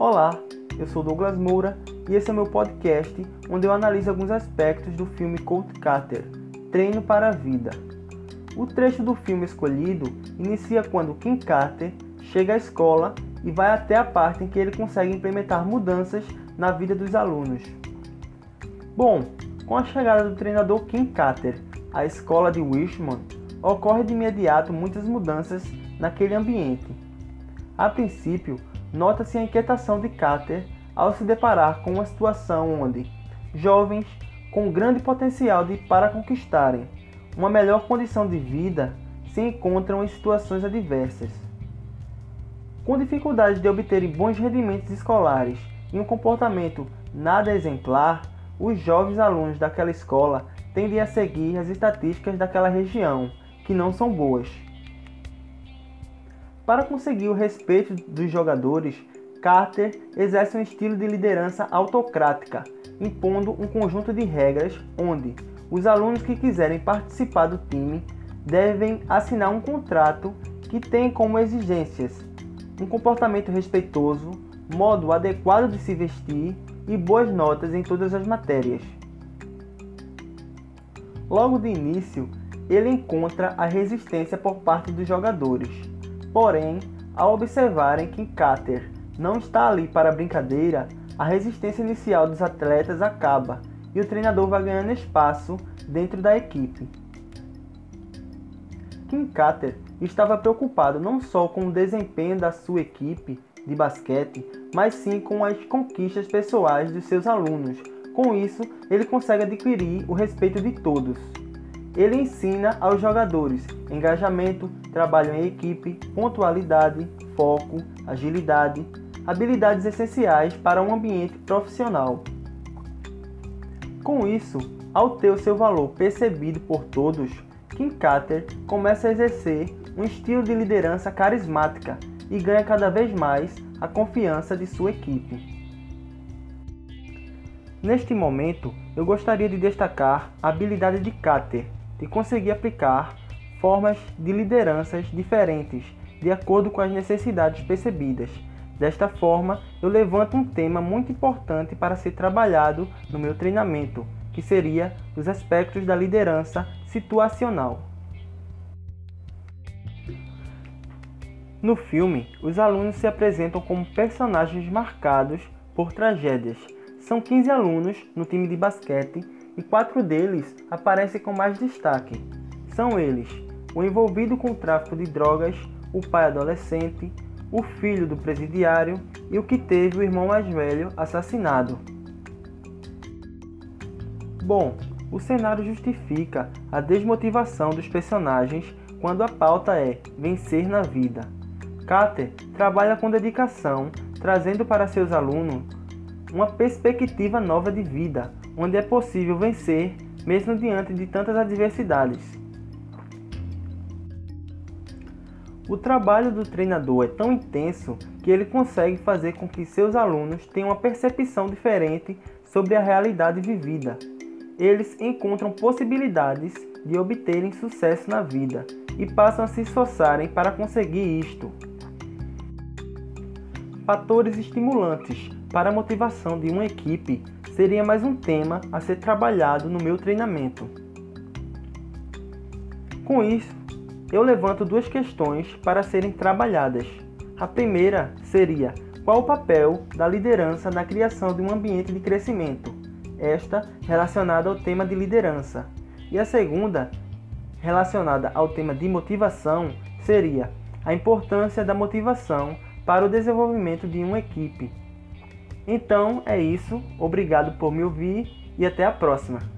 Olá, eu sou Douglas Moura e esse é meu podcast onde eu analiso alguns aspectos do filme Colt Carter, Treino para a Vida. O trecho do filme escolhido inicia quando Kim Carter chega à escola e vai até a parte em que ele consegue implementar mudanças na vida dos alunos. Bom, com a chegada do treinador Kim Carter à escola de Richmond, ocorre de imediato muitas mudanças naquele ambiente. A princípio, nota-se a inquietação de Carter ao se deparar com uma situação onde jovens com grande potencial de, para conquistarem uma melhor condição de vida se encontram em situações adversas. Com dificuldade de obterem bons rendimentos escolares e um comportamento nada exemplar, os jovens alunos daquela escola tendem a seguir as estatísticas daquela região, que não são boas. Para conseguir o respeito dos jogadores, Carter exerce um estilo de liderança autocrática, impondo um conjunto de regras onde os alunos que quiserem participar do time devem assinar um contrato que tem como exigências um comportamento respeitoso, modo adequado de se vestir e boas notas em todas as matérias. Logo de início, ele encontra a resistência por parte dos jogadores Porém, ao observarem que Carter não está ali para brincadeira, a resistência inicial dos atletas acaba e o treinador vai ganhando espaço dentro da equipe. Kim estava preocupado não só com o desempenho da sua equipe de basquete, mas sim com as conquistas pessoais dos seus alunos. Com isso, ele consegue adquirir o respeito de todos. Ele ensina aos jogadores engajamento, trabalho em equipe, pontualidade, foco, agilidade, habilidades essenciais para um ambiente profissional. Com isso, ao ter o seu valor percebido por todos, Kim Carter começa a exercer um estilo de liderança carismática e ganha cada vez mais a confiança de sua equipe. Neste momento, eu gostaria de destacar a habilidade de Carter de conseguir aplicar formas de lideranças diferentes de acordo com as necessidades percebidas. Desta forma, eu levanto um tema muito importante para ser trabalhado no meu treinamento, que seria os aspectos da liderança situacional. No filme, os alunos se apresentam como personagens marcados por tragédias. São 15 alunos no time de basquete e quatro deles aparecem com mais destaque. São eles: o envolvido com o tráfico de drogas, o pai adolescente, o filho do presidiário e o que teve o irmão mais velho assassinado. Bom, o cenário justifica a desmotivação dos personagens quando a pauta é vencer na vida. Carter trabalha com dedicação, trazendo para seus alunos uma perspectiva nova de vida, onde é possível vencer mesmo diante de tantas adversidades. O trabalho do treinador é tão intenso que ele consegue fazer com que seus alunos tenham uma percepção diferente sobre a realidade vivida. Eles encontram possibilidades de obterem sucesso na vida e passam a se esforçarem para conseguir isto. Fatores estimulantes para a motivação de uma equipe seria mais um tema a ser trabalhado no meu treinamento. Com isso, eu levanto duas questões para serem trabalhadas. A primeira seria: qual o papel da liderança na criação de um ambiente de crescimento? Esta relacionada ao tema de liderança. E a segunda, relacionada ao tema de motivação, seria a importância da motivação para o desenvolvimento de uma equipe. Então é isso, obrigado por me ouvir e até a próxima.